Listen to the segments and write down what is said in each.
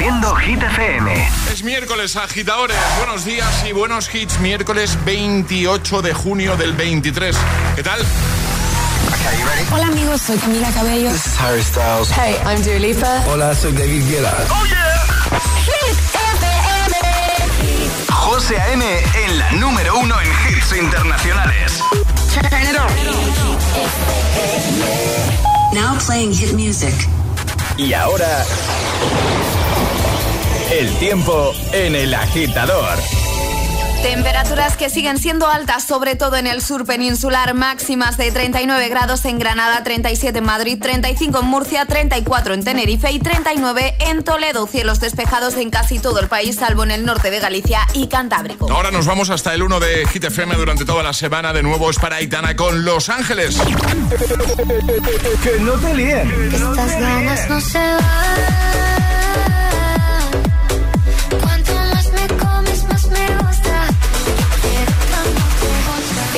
Haciendo Hit FM. Es miércoles, agitadores. Buenos días y buenos hits. Miércoles 28 de junio del 23. ¿Qué tal? Hola amigos, soy Camila Cabello. This is Harry Styles. Hey, I'm Dua Lipa. Hola, soy David Guetta. Oh yeah. Hit FM. José A.M. en la número uno en hits internacionales. Turn it on. Now playing hit music. Y ahora el tiempo en el agitador. Temperaturas que siguen siendo altas, sobre todo en el sur peninsular, máximas de 39 grados en Granada, 37 en Madrid, 35 en Murcia, 34 en Tenerife y 39 en Toledo. Cielos despejados en casi todo el país, salvo en el norte de Galicia y Cantábrico. Ahora nos vamos hasta el 1 de Hit FM durante toda la semana. De nuevo es para Aitana con Los Ángeles. que no te líen. Estas ganas no se van.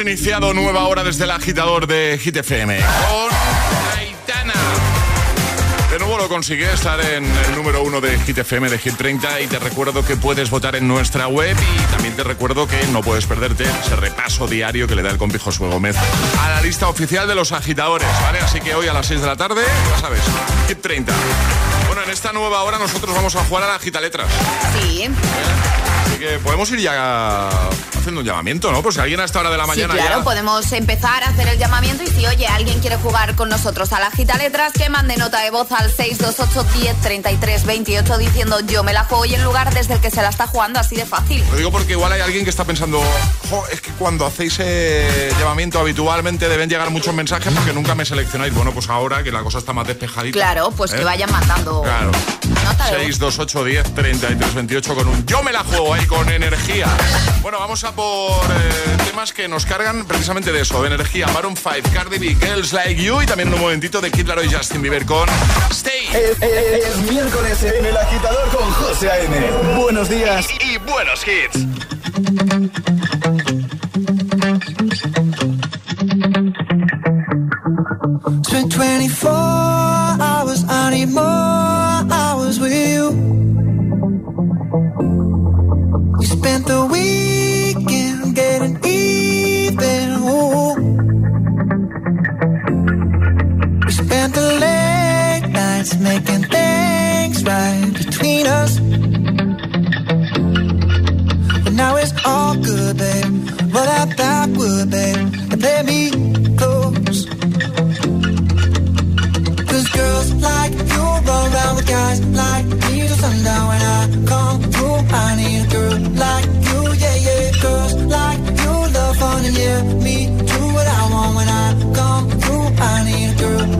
Iniciado nueva hora desde el agitador de Hit FM con Aitana. De nuevo lo consigue estar en el número uno de Hit FM de Hit 30 y te recuerdo que puedes votar en nuestra web y también te recuerdo que no puedes perderte ese repaso diario que le da el compi Josué Gómez a la lista oficial de los agitadores, ¿vale? Así que hoy a las 6 de la tarde, ya sabes, Hit 30. Bueno, en esta nueva hora nosotros vamos a jugar a la gita letras. Sí. Así que podemos ir ya haciendo un llamamiento, ¿no? Pues si alguien a esta hora de la mañana. Sí, claro, podemos empezar a hacer el llamamiento y si, oye, alguien quiere jugar con nosotros a la gita letras, que mande nota de voz al 628 10 33 28 diciendo yo me la juego y en lugar desde el que se la está jugando, así de fácil. Lo digo porque igual hay alguien que está pensando, es que cuando hacéis el llamamiento habitualmente deben llegar muchos mensajes porque nunca me seleccionáis. Bueno, pues ahora que la cosa está más despejadita. Claro, pues que ¿eh? vayan mandando. Claro. 628 10 33 28 con un yo me la juego ahí con energía. Bueno, vamos a por eh, temas que nos cargan precisamente de eso, de energía. Maroon 5, Cardi B, Girls Like You y también en un momentito de Kid Laroi y Justin Bieber con Stay. Es, miércoles en el agitador con José A.M. Buenos días y, y buenos hits. Spent 24 hours, I need the weekend, getting even. Ooh. We spent the late nights making things right between us. But now it's all good, babe. what i thought would babe, and let me close. Cause girls like you run around with guys like me till sundown when I come through. I need a girl like yeah, me do what I want when I come through. I need a girl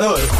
Agitador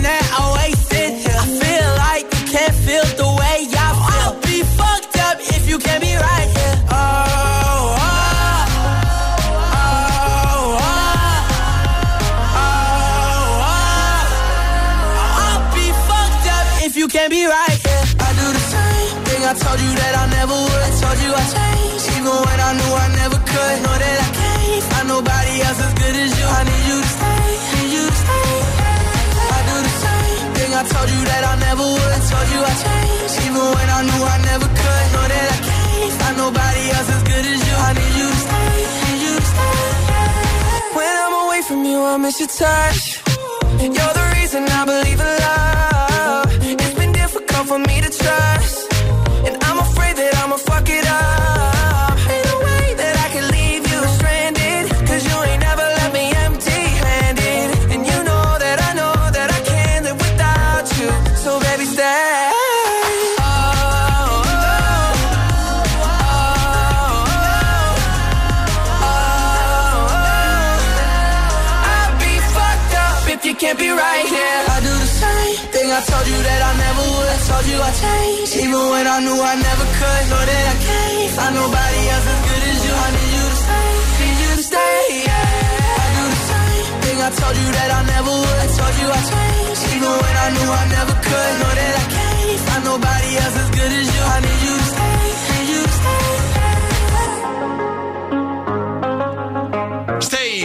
that I never would. Told you I changed, even when I knew I never could. Know that I can't find nobody else as good as you. I need you to stay, need you to stay. When I'm away from you, I miss your touch. You're the reason I believe in love. It's been difficult for me to trust. Nobody else as good as you. I need you to stay, you stay. Yeah. I do the told you that I never would. I told you I changed, I knew I never could. Know that I nobody else as good as you. I you stay, you stay.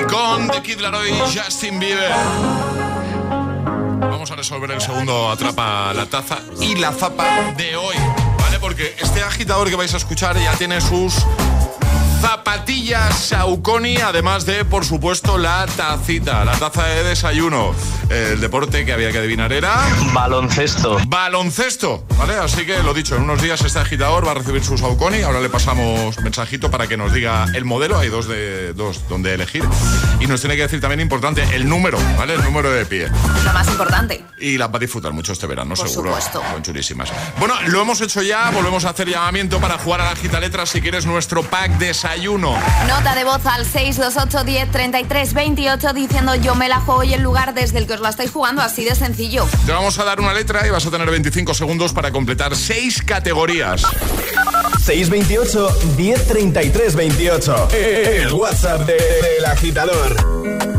Con The Kid Laroi y Justin Bieber. Vamos a resolver el segundo Atrapa la Taza y la Zapa de hoy. Porque este agitador que vais a escuchar ya tiene sus zapatillas Saucony, además de, por supuesto, la tacita, la taza de desayuno. El deporte que había que adivinar era... Baloncesto. Baloncesto, ¿vale? Así que lo dicho, en unos días este agitador va a recibir su Saucony. Ahora le pasamos mensajito para que nos diga el modelo. Hay dos de dos donde elegir. Y nos tiene que decir también importante el número, ¿vale? El número de pie. Lo más importante. Y la va a disfrutar mucho este verano, por seguro. Supuesto. Son chulísimas. Bueno, lo hemos hecho ya. Volvemos a hacer llamamiento para jugar a la gita letra si quieres nuestro pack de desayuno. Nota de voz al 628 10 33 28 diciendo yo me la juego y el lugar desde el que os la estáis jugando, así de sencillo. Te vamos a dar una letra y vas a tener 25 segundos para completar 6 categorías. 628 10 33 28. El WhatsApp del de, agitador.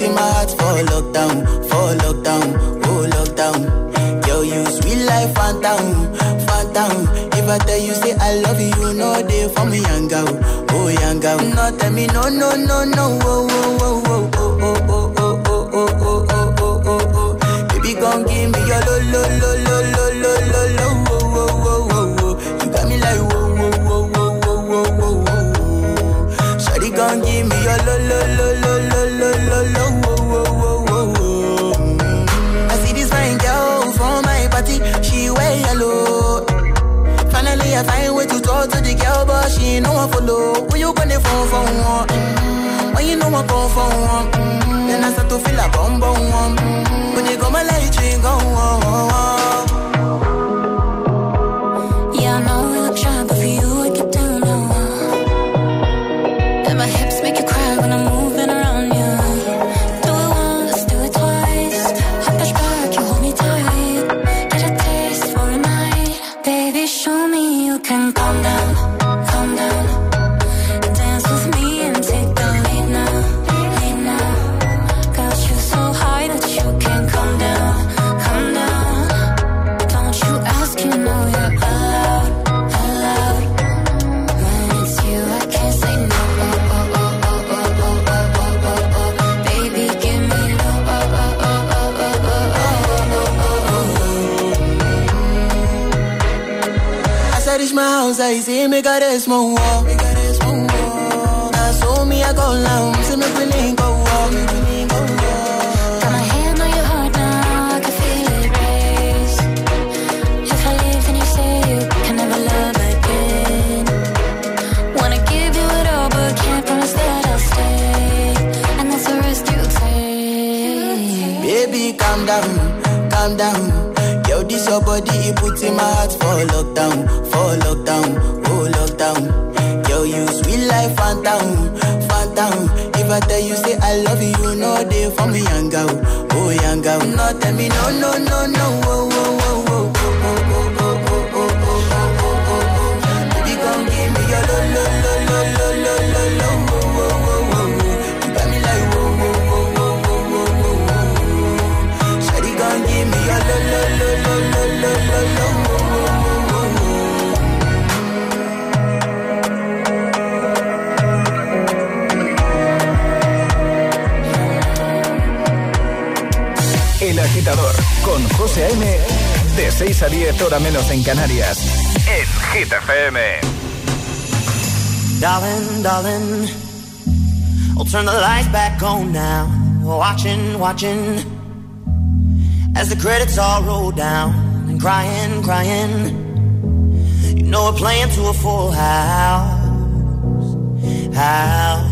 In my heart for lockdown, for lockdown, oh lockdown. Yo, you sweet life, phantom, phantom. If I tell you say I love you, no day for me, young oh young. No tell me no, no, no, no, oh, oh, oh, oh, oh, oh, oh, oh, oh, oh, oh, oh, oh, oh. Baby, gon' give me your lo, lo, lo, lo, lo, me your lo, lo, lo, lo, lo, lo, lo, lo. I find way to talk to the girl, but she ain't no follow. When you gonna phone for one? When you know I for one? Then I start to feel a bum bum one. When you go my light, you go on. eyes, it make I small walk. Your body, it puts in my heart for lockdown, for lockdown, oh lockdown. Yo, you sweet life, phantom, phantom. If I tell you say I love you, no day for me, young girl, oh young girl. No, tell me no, no, no, no, oh, José A.M. De 6 a 10 hora menos en Canarias. En Hit FM. Darling, darling. I'll turn the lights back on now. Watching, watching. As the credits all roll down. crying, crying. You know we're playing to a full house, house.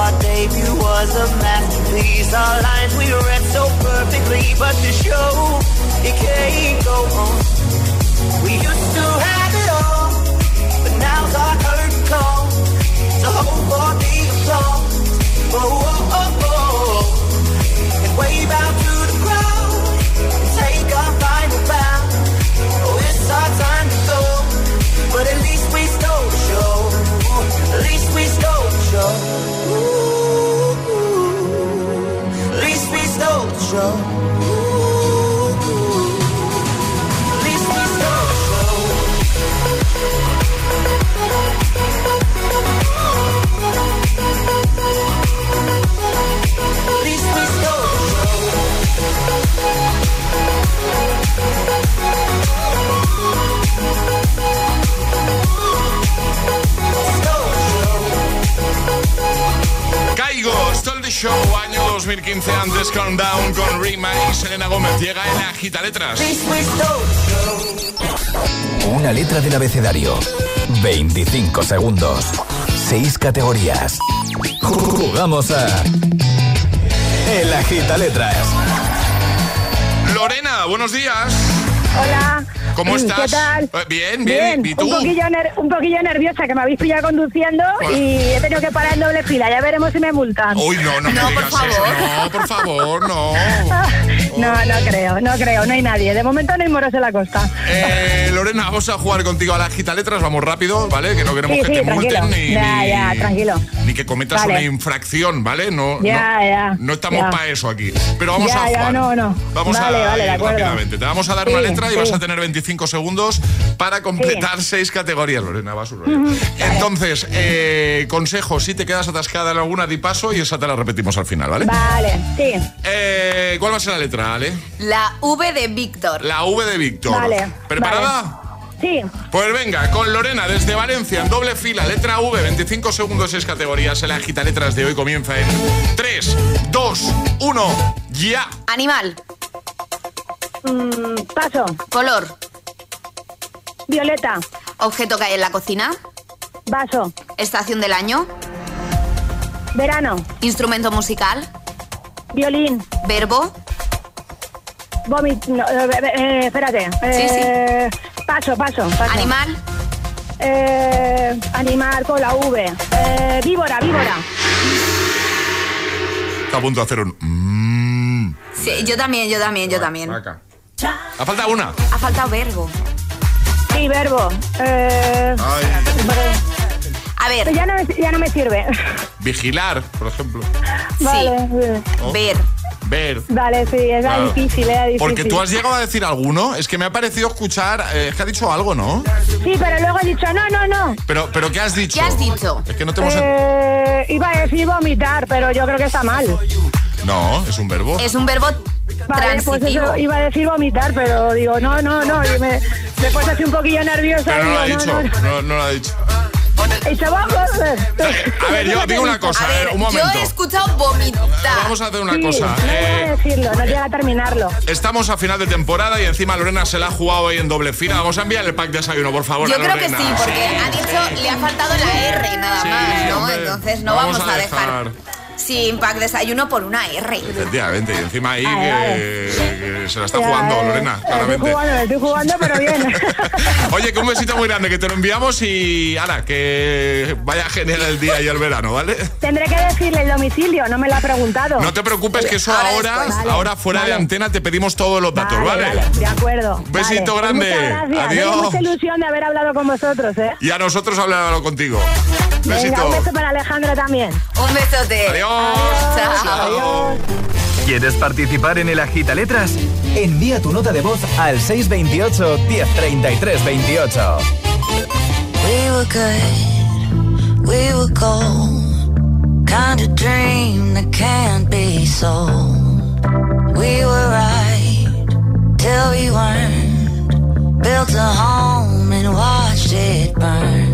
Our debut was a masterpiece. Our lines we read so perfectly, but the show it can't go on. We used to have it all, but now's our curtain call. So hold for the applause. Oh, oh, oh, oh. And wave out to the crowd and take our final bow. Oh, it's our time but at least we stole the show. At least we stole the show. Ooh, at least we stole the show. 15 antes Countdown con Rima y Selena Gómez. Llega en Agita Letras. Una letra del abecedario. 25 segundos. 6 categorías. Jugamos a... El Agita Letras. Lorena, buenos días. Hola. ¿Cómo ¿Qué estás? tal? Eh, Bien, bien. ¿Y tú? Un poquillo, un poquillo nerviosa que me habéis pillado conduciendo y he tenido que parar en doble fila. Ya veremos si me multan. Uy, no, no, me No, por digas eso. favor. No, por favor, no. No, no creo, no creo, no hay nadie. De momento no hay moros en la costa. Eh, Lorena, vamos a jugar contigo a la Agita Letras. Vamos rápido, ¿vale? Que no queremos Sí, que sí, te multen tranquilo. ni, Ya, ya, tranquilo. ni que cometas Vale. una infracción, ¿vale? No, Ya, no, ya, no estamos para eso aquí. Pero vamos a jugar. no, no. Vamos Vale, a vale, ir rápidamente. Te vamos a dar una letra y vas a tener 25 segundos para completar seis categorías, Lorena. Va a su rollo. Entonces, eh, consejo, si te quedas atascada en alguna, di paso y esa te la repetimos al final, ¿vale? Vale, sí. Eh, ¿Cuál va a ser la letra, La V de Víctor. La V de Víctor. Vale, ¿Preparada? Sí, Pues venga, con Lorena desde Valencia en doble fila, letra V, 25 segundos, 6 categorías. El agita letras de hoy comienza en 3, 2, 1, ya. Animal. mm, paso. Color. Violeta, Objeto que hay en la cocina. vaso. Estación del año. Verano, Instrumento musical. violín, Verbo. Vómito. no, eh, eh, espérate. Eh, Paso, paso, paso. Animal. Eh, animal con la V. Eh, víbora, víbora. Está a punto de hacer un... mm. Sí, yo también, yo también, yo también. Acá. Ha faltado una. Ha faltado verbo. Sí, verbo. Eh, A ver, ya, no, me- ya no me sirve. Vigilar, por ejemplo. vale, sí. Oh. ver. Ver. Vale, sí, era Claro. difícil, era difícil. Porque tú has llegado a decir alguno. Es que me ha parecido escuchar... eh, es que ha dicho algo, ¿no? Sí, pero luego he dicho, no, no, no. Pero, pero ¿qué has dicho? ¿Qué has dicho? Es que no te hemos... Eh, iba a decir vomitar, pero yo creo que está mal. No, es un verbo. Es un verbo Vale, pues eso iba a decir vomitar, pero digo, no, no, no. Y me, me puse así un poquillo nerviosa. Pero no lo ha dicho, no, no lo ha dicho. Y se va a A ver, yo digo una cosa, A ver, eh, un momento. Yo he escuchado vomitar. Vamos a hacer una Sí, cosa. no voy eh, a decirlo, no llega a terminarlo. Estamos a final de temporada y encima Lorena se la ha jugado ahí en doble fila. Vamos a enviar el pack de desayuno, por favor. Yo a creo que sí, porque ha dicho, le ha faltado la R nada Sí, más, ¿no? hombre, Entonces no vamos vamos, a a dejar, sin pack desayuno por una R. Efectivamente, y encima ahí Vale, que, vale. que se la está jugando Lorena, Estoy claramente. jugando, estoy jugando, pero bien. Oye, que un besito muy grande, que te lo enviamos y ahora, que vaya genial el día y el verano, ¿vale? Tendré que decirle el domicilio, no me lo ha preguntado. No te preocupes que eso Ahora ahora, después. Vale, ahora fuera de vale. antena te pedimos todos los datos, ¿vale? de acuerdo. Un besito vale. grande. Adiós. Tengo mucha ilusión de haber hablado con vosotros, ¿eh? Y a nosotros hablarlo contigo. Venga, Besito. un beso para Alejandro también. Un besote. Adiós. Chao. Chao. ¿Quieres participar en el Agita Letras? Envía tu nota de voz al 628 1033 28. We were good, we were gold. Kind of dream that can't be sold. We were right till we weren't. Built a home and watched it burn.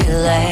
That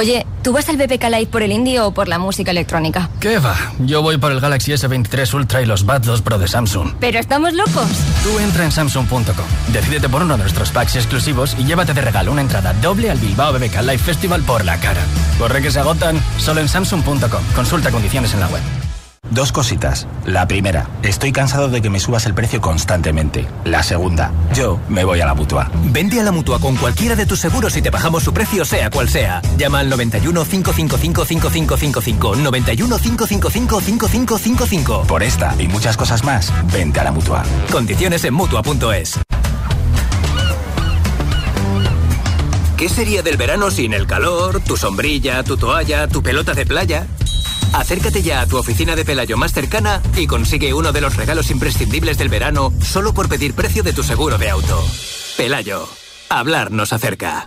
Oye, ¿tú vas al BBK Live por el indie o por la música electrónica? ¿Qué va? Yo voy por el Galaxy S23 Ultra y los Buds 2 Pro de Samsung. ¿Pero estamos locos? Tú entra en Samsung.com, decídete por uno de nuestros packs exclusivos y llévate de regalo una entrada doble al Bilbao BBK Live Festival por la cara. Corre que se agotan solo en Samsung.com. Consulta condiciones en la web. Dos cositas. La primera, estoy cansado de que me subas el precio constantemente. La segunda, yo me voy a la mutua. Vende a la mutua con cualquiera de tus seguros y te bajamos su precio, sea cual sea. Llama al 91 555 5555. 91 555 5555. Por esta y muchas cosas más, vente a la mutua. Condiciones en mutua.es. ¿Qué sería del verano sin el calor, tu sombrilla, tu toalla, tu pelota de playa? Acércate ya a tu oficina de Pelayo más cercana y consigue uno de los regalos imprescindibles del verano solo por pedir precio de tu seguro de auto. Pelayo, hablar nos acerca.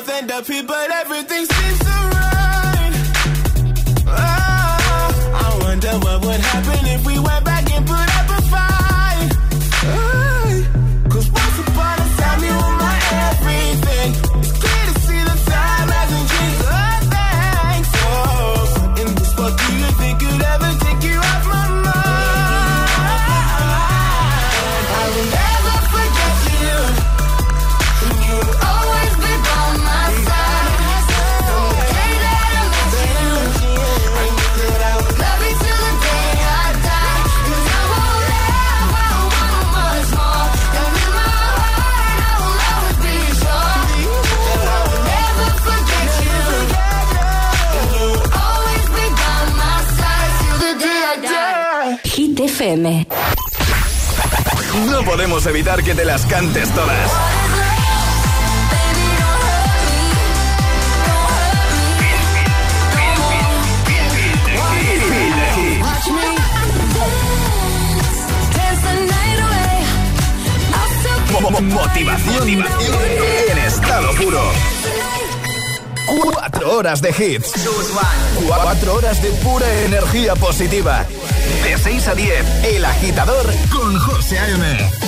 Both end up here, but everything podemos evitar que te las cantes todas. Motivación en estado puro. Cuatro horas de hits. Cuatro horas de pura energía positiva. De 6 a 10, El Agitador con José A.M.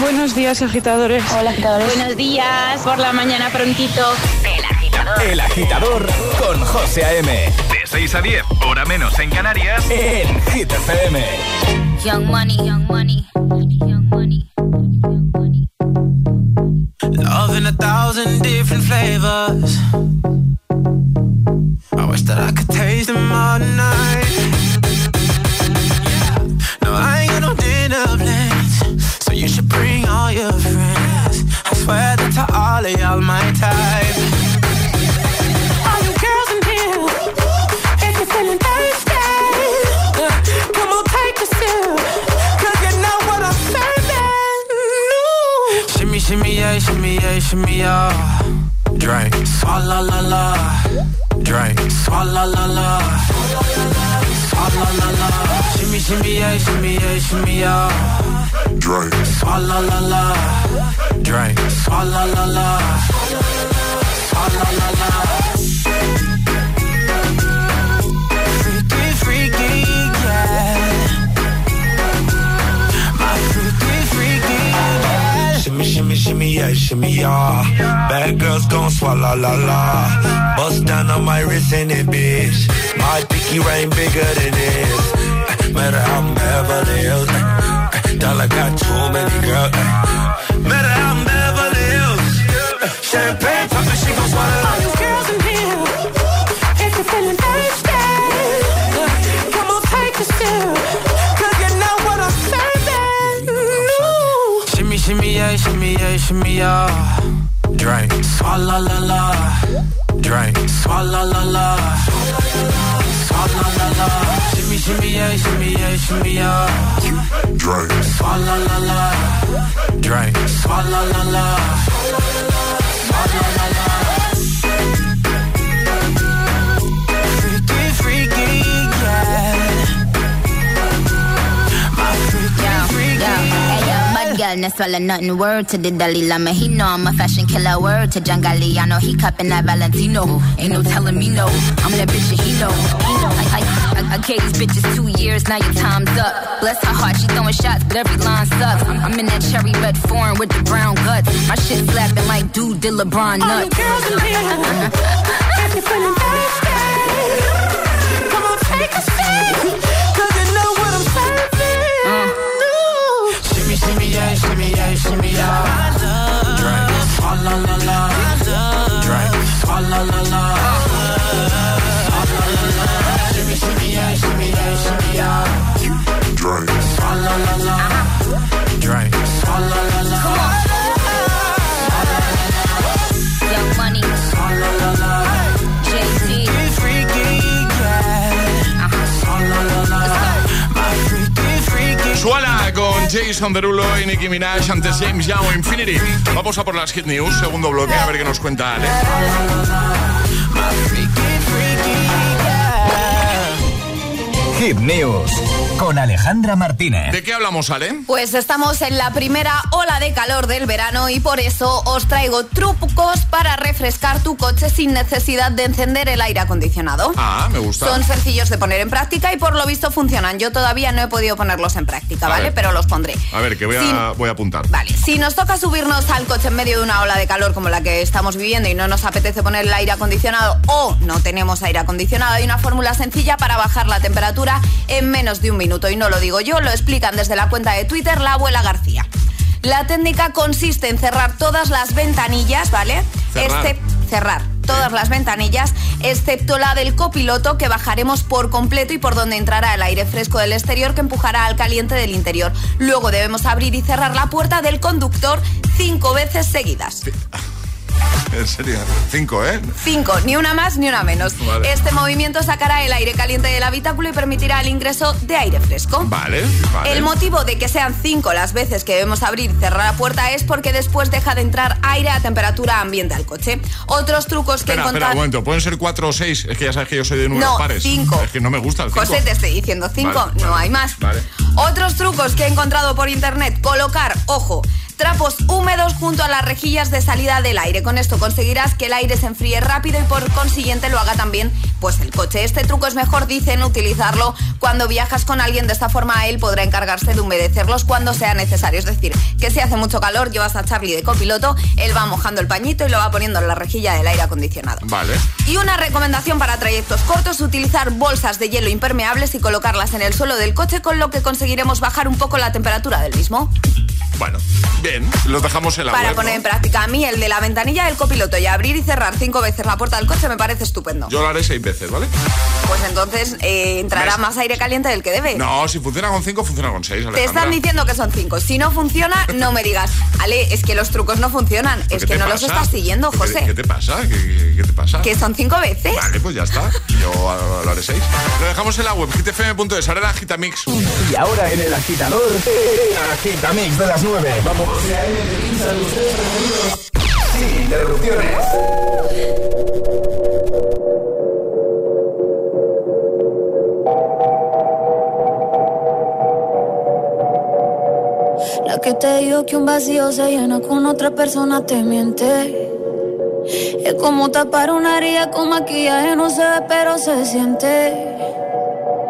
Buenos días, agitadores. Hola, agitadores. Buenos días, por la mañana prontito. El agitador. El agitador con José A.M. De 6 a 10, hora menos en Canarias, en Hit FM. Young money, young money, young money. Love in a thousand different flavors. I wish that I could to all my type. All you girls in here, if you're feeling thirsty, uh, come on, take a sip. Cause you know what I'm serving. Shimmy, shimmy, yeah, shimmy, yeah, shimmy, yeah. Drink, swalla la la. Drink, swalla la la. Swalla la la. Shimmy, shimmy, yeah, shimmy, yeah, shimmy, yeah. Drink, swalla la la. Drink, swalla la la. Swalla la la. Freaky, freaky, yeah. My freaky, freaky, yeah. Shimmy, shimmy, shimmy, yeah, shimmy, yeah. Bad girls gon' swallow la la. Bust down on my wrist in it, bitch. My pinky ring bigger than this. Matter how I'm Beverly Hills. Dollar got too many girls. uh, Matter how I'm Beverly Hills. Champagne poppin', she gon' swallow. All you girls in here, if you're feeling thirsty, come on, take a sip. Cause you know what I'm serving. Shimmy, shimmy, yeah, shimmy, yeah, shimmy, yeah. Drink, swalla la la. Drink, swalla la la. Swalla la la. Shimmy, shimmy, yeah, shimmy, yeah, shimmy, yeah. Drink, swalla la la. Drink, swalla la la. Swalla la la. Freaky, freaky, yeah. My freaky, freaky, Hey, yo, girl, no swallow nothing. Word to the Dalai Lama. He know I'm a fashion killer. Word to John Galliano. He cupping that Valentino. Ain't no telling me no. I'm that bitch that he know. He know. I, I, I, I gave these bitches two years. Now your time's up. Bless her heart. She throwing shots, but every line sucks. I'm, I'm in that cherry red foreign with the brown guts. My shit slapping like dude did LeBron nuts. All you girls in here, if you're feeling thirsty, come on, take a sip. Cause you know what I'm serving. Ooh. Shimmy, shimmy, yeah, shimmy, yeah, shimmy, yeah. Drink, swalla la la. Drink, swalla la la. Swalla con Jason Derulo y Nicki Minaj antes James Young Infinity. Vamos a por las Hit News, segundo bloque, a ver qué nos cuenta Ale. Hit News con Alejandra Martínez. ¿De qué hablamos, Ale? Pues estamos en la primera ola de calor del verano y por eso os traigo trucos para refrescar tu coche sin necesidad de encender el aire acondicionado. Ah, me gusta. Son sencillos de poner en práctica y por lo visto funcionan. Yo todavía no he podido ponerlos en práctica, A ¿vale? ver. Pero los pondré. A ver, que voy, a, voy a apuntar. Vale, si nos toca subirnos al coche en medio de una ola de calor como la que estamos viviendo y no nos apetece poner el aire acondicionado o no tenemos aire acondicionado, hay una fórmula sencilla para bajar la temperatura en menos de un minuto. Y no lo digo yo, lo explican desde la cuenta de Twitter la abuela García. La técnica consiste en cerrar todas las ventanillas, ¿vale? Cerrar. Excep- cerrar todas las ventanillas, excepto la del copiloto que bajaremos por completo y por donde entrará el aire fresco del exterior que empujará al caliente del interior. Luego debemos abrir y cerrar la puerta del conductor cinco veces seguidas. En serio, cinco, ¿eh? Cinco, ni una más ni una menos. Vale. Este movimiento sacará el aire caliente del habitáculo y permitirá el ingreso de aire fresco. Vale, vale. El motivo de que sean cinco las veces que debemos abrir y cerrar la puerta es porque después deja de entrar aire a temperatura ambiente al coche. Otros trucos que Espera, espera encontrar... un momento, ¿pueden ser cuatro o seis? Es que ya sabes que yo soy de números No, pares. cinco. Es que no me gusta el cinco. José, te estoy diciendo cinco, Vale, no hay más. Vale. Otros trucos que he encontrado por internet, colocar, ojo, trapos húmedos junto a las rejillas de salida del aire. Con esto conseguirás que el aire se enfríe rápido y por consiguiente lo haga también pues el coche. Este truco es mejor, dicen, utilizarlo cuando viajas con alguien. De esta forma él podrá encargarse de humedecerlos cuando sea necesario. Es decir, que si hace mucho calor, llevas a Charlie de copiloto, él va mojando el pañito y lo va poniendo en la rejilla del aire acondicionado. Vale. Y una recomendación para trayectos cortos, utilizar bolsas de hielo impermeables y colocarlas en el suelo del coche, con lo que conseguiremos bajar un poco la temperatura del mismo. Bueno, bien, los dejamos en la para web, poner ¿no? en práctica a mí el de la ventanilla del copiloto y abrir y cerrar cinco veces la puerta del coche me parece estupendo. Yo lo haré seis veces, ¿vale? Pues entonces eh, entrará ¿Ves? más aire caliente del que debe. No, si funciona con cinco, funciona con seis, Te Alejandra. están diciendo que son cinco. Si no funciona, no me digas, Ale, es que los trucos no funcionan. Es ¿Qué que te no los estás siguiendo, ¿Qué- José. ¿Qué te pasa? ¿Qué, qué- qué te pasa? Que son cinco veces. Vale, pues ya está. Yo lo haré seis. Lo dejamos en la web, hitfm.es. Ahora la Gitamix. Y ahora en el agitador, el agitamix de las 9. Vamos. Sin interrupciones. La que te digo que un vacío se llena con otra persona te miente. Es como tapar una herida con maquillaje, no se ve, pero se siente.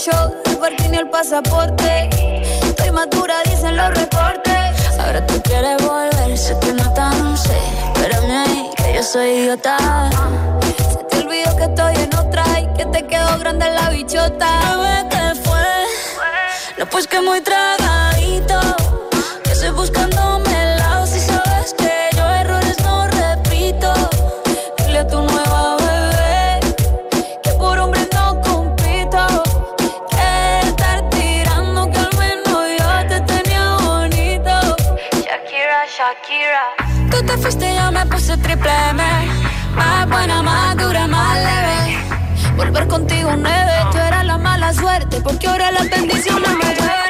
shows, el parking y el pasaporte. Estoy madura, dicen los reportes. Ahora tú quieres volver, sé que no tan sé. Espérame ahí, que yo soy idiota. Se te olvidó que estoy en otra y que te quedó grande la bichota. Bebé, ¿qué fue? No, pues que muy tragadito. Que estoy buscándome Tú te fuiste yo me puse triple M. Más buena, más dura, más leve. Volver contigo nueve, tú eras la mala suerte, porque ahora las bendiciones me llueven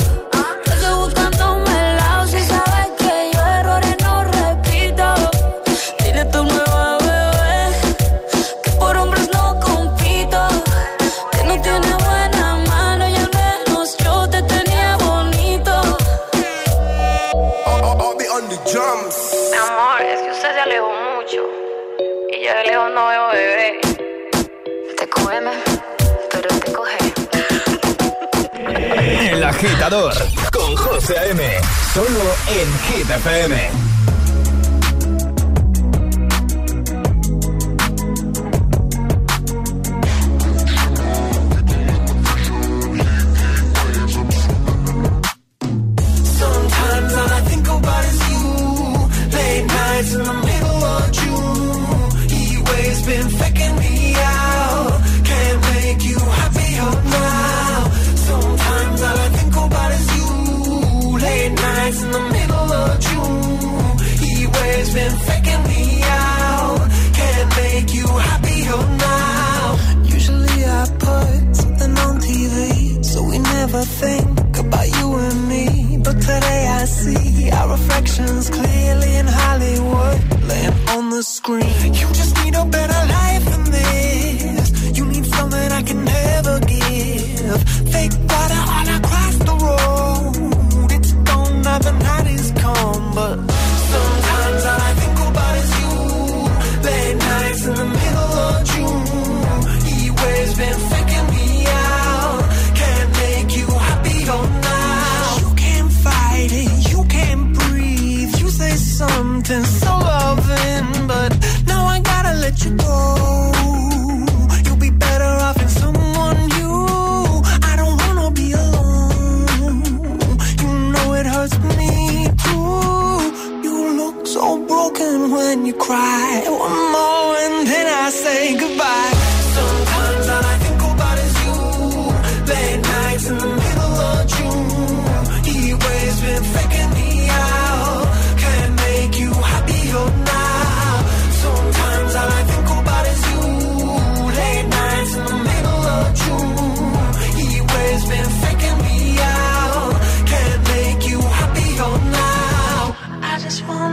no veo bebé. Te cógeme, pero te coge. El agitador con José M. Solo en GTFM.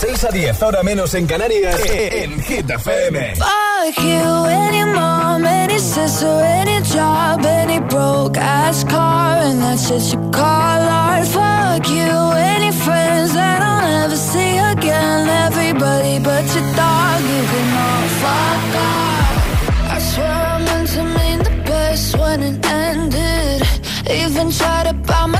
6 a 10, ahora menos en Canarias, e, e, en Hit FM. Fuck you, any mom, any sister, any job, any broke ass car, and that's just your call art. Fuck you, any friends that I'll never see again, everybody but your dog, you can all fuck off. I swear I meant to mean the best when it ended, even tried to buy my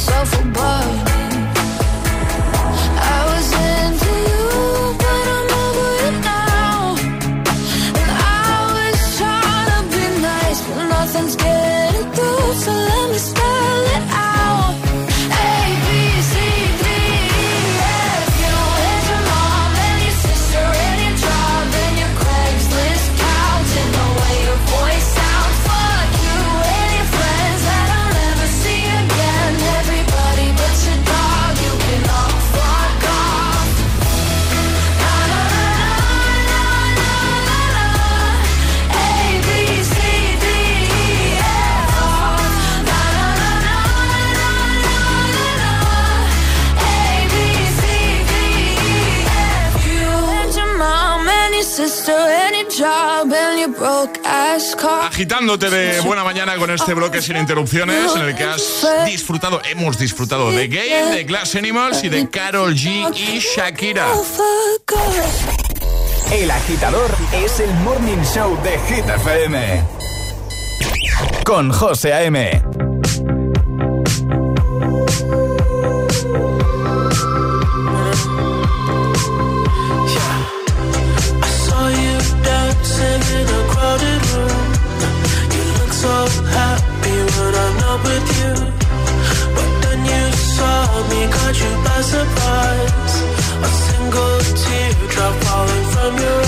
yourself Agitándote de buena mañana con este bloque sin interrupciones en el que has disfrutado, hemos disfrutado de Gay, de Glass Animals y de Carol G y Shakira. El agitador es el morning show de Hit FM. Con José A.M. caught you by surprise. A single teardrop falling from your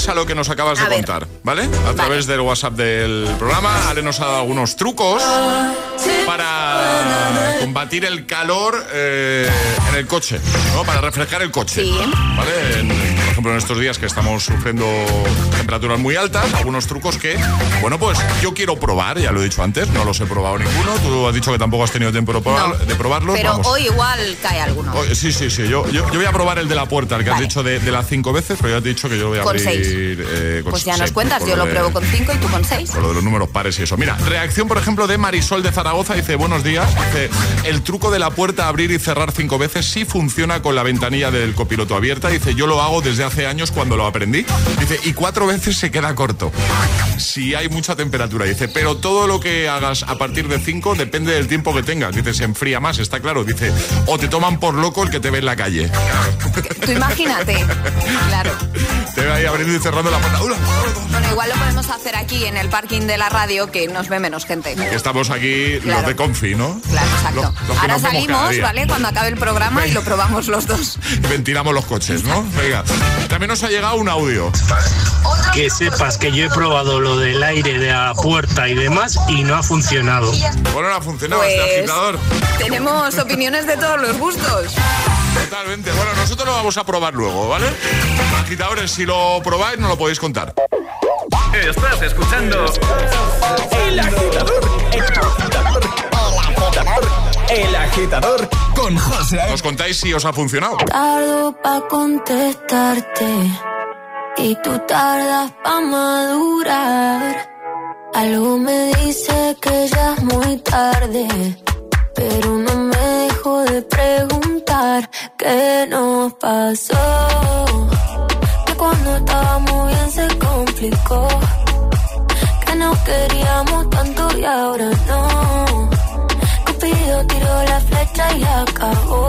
reacciones a lo que nos acabas de ver. contar, ¿vale? A través del WhatsApp del programa, Ale nos ha dado algunos trucos para combatir el calor eh, en el coche, ¿no? Para refrescar el coche. ¿Vale? En- por ejemplo, en estos días que estamos sufriendo temperaturas muy altas, algunos trucos que, bueno, pues yo quiero probar, ya lo he dicho antes, no los he probado ninguno. Tú has dicho que tampoco has tenido tiempo de, probar- de probarlos. Pero Vamos. hoy igual cae alguno. Sí, sí, sí. Yo, yo, yo voy a probar el de la puerta, el que has dicho de, de las cinco veces, pero ya te he dicho que yo lo voy a Con abrir. seis. eh, con Pues ya seis, nos cuentas, yo lo de- pruebo con 5 y tú con 6. Por lo de los números pares y eso. Mira, reacción, por ejemplo, de Marisol de Zaragoza. Dice, buenos días. Dice, el truco de la puerta abrir y cerrar cinco veces sí funciona con la ventanilla del copiloto abierta. Dice, yo lo hago desde hace hace años cuando lo aprendí. Dice, y cuatro veces se queda corto. Si hay mucha temperatura. Dice, pero todo lo que hagas a partir de cinco depende del tiempo que tengas. Dice, se enfría más, está claro. Dice, o te toman por loco el que te ve en la calle. Tú imagínate. claro. Te ve ahí abriendo y cerrando la puerta. Bueno, igual lo podemos hacer aquí en el parking de la radio que nos ve menos gente. Estamos aquí los de Confi, ¿no? Claro, exacto. Ahora salimos, ¿vale? Cuando acabe el programa y lo probamos los dos. ventilamos los coches, ¿no? Venga. También nos ha llegado un audio. Que sepas que yo he probado lo del aire de la puerta y demás y no ha funcionado. Bueno, no ha funcionado este pues, agitador. Tenemos opiniones de todos los gustos. Totalmente. Bueno, nosotros lo vamos a probar luego, ¿vale? Agitadores, si lo probáis, no lo podéis contar. Estás escuchando El Agitador. El Agitador. El Agitador. El Agitador con José. ¿Os contáis si os ha funcionado? Tardo pa' contestarte y tú tardas pa' madurar. Algo me dice que ya es muy tarde, pero no me dejo de preguntar qué nos pasó. Que cuando estábamos bien se complicó, que nos queríamos tanto y ahora no. Cupido tiró la flecha y acabó.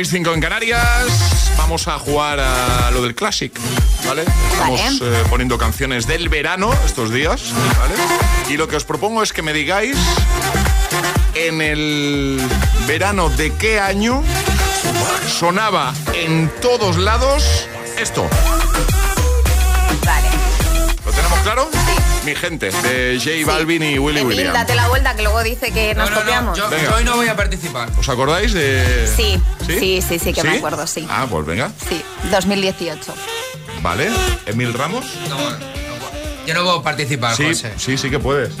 6-5 en Canarias. Vamos a jugar a lo del Classic, ¿vale? Estamos eh, poniendo canciones del verano estos días, ¿vale? Y lo que os propongo es que me digáis en el verano de qué año sonaba en todos lados esto. Mi gente, de J Balvin y Willy Emil, Williams. date la vuelta que luego dice que nos copiamos. Yo, Venga. yo hoy no voy a participar. ¿Os acordáis de...? Sí, sí, sí, sí, que me acuerdo, sí. Ah, pues venga. Sí, 2018. Vale. Emil Ramos. No, no, yo no puedo participar, Sí, José. sí, sí que puedes.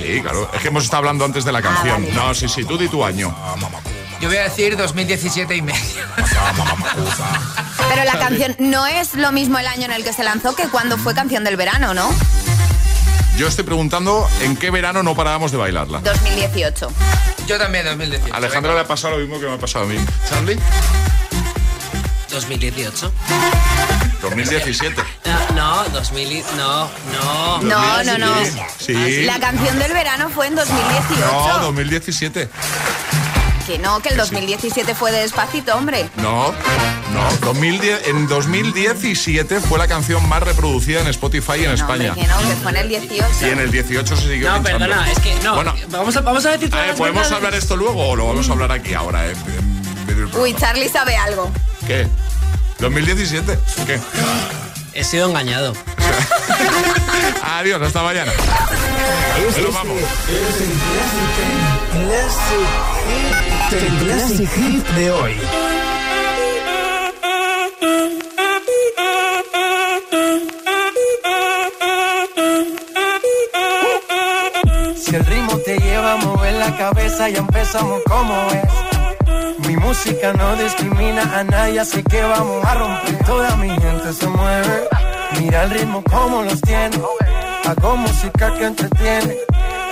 Sí, claro. Es que hemos estado hablando antes de la canción. No, sí, sí, tú di tu año. Yo voy a decir 2017 y medio. Pero la canción no es lo mismo el año en el que se lanzó que cuando fue canción del verano, ¿no? Yo estoy preguntando en qué verano no parábamos de bailarla. 2018. Yo también 2018. A Alejandra le ha pasado lo mismo que me ha pasado a mí. ¿Charlie? 2018. 2017. No, no, 2000, y- no, no. No, no, no. Sí. La canción del verano fue en 2018. No, 2017. Que no, que el 2017 fue de despacito, hombre. No, no. 2010, en 2017 fue la canción más reproducida en Spotify en España. Que no, que fue en el 18. Y en el 18 se siguió No, pinchando. perdona, es que no. Bueno, vamos, a, vamos a decir a ver, ¿podemos verdades. hablar esto luego o lo vamos a hablar aquí ahora? eh? Uy, Charlie sabe algo. ¿Qué? ¿2017? ¿Qué? He sido engañado. Adiós, hasta mañana. Pero vamos. El Classic Hit de hoy. Si el ritmo te lleva a mover la cabeza, ya empezamos como es. Mi música no discrimina a nadie, así que vamos a romper. Toda mi gente se mueve. Mira el ritmo como los tiene. Hago música que entretiene.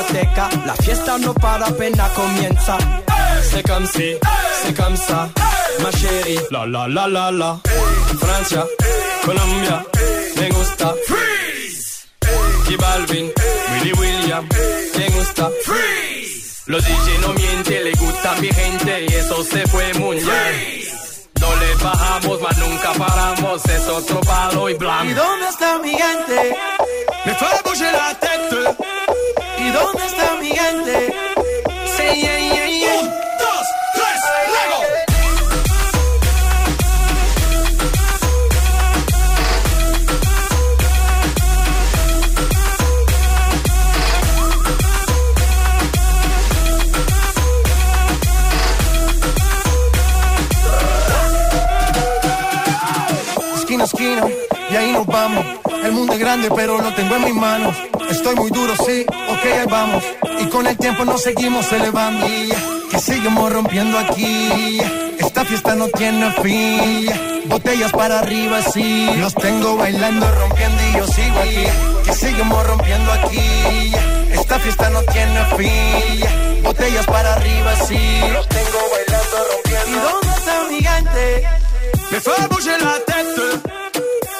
Discoteca, la fiesta no para apenas comienza. C'est comme si, c'est comme ça, ma chérie. La la la la la. Francia, Colombia, me gusta. Freeze. Y Balvin, Willy William, me gusta. Freeze. Los DJ no mienten, le gusta a mi gente y eso se fue muy bien. No le bajamos, mas nunca paramos, es otro palo y ¿Y blanco. dónde está mi gente? Me fait bouger la tête. ¿Y dónde está mi gente? Say yeah, yeah, yeah. Un, dos, tres, luego. Esquina esquina, y ahí nos vamos. El mundo es grande, pero lo tengo en mis manos. Estoy muy duro, sí, ok, ahí vamos. Y con el tiempo nos seguimos elevando. Que seguimos rompiendo aquí. Esta fiesta no tiene fin. Botellas para arriba, sí. Los tengo bailando, rompiendo y yo sigo aquí. Que seguimos rompiendo aquí. Esta fiesta no tiene fin. Botellas para arriba, sí. Los tengo bailando, rompiendo. ¿Y dónde está mi gente? Me fait bouger la tête.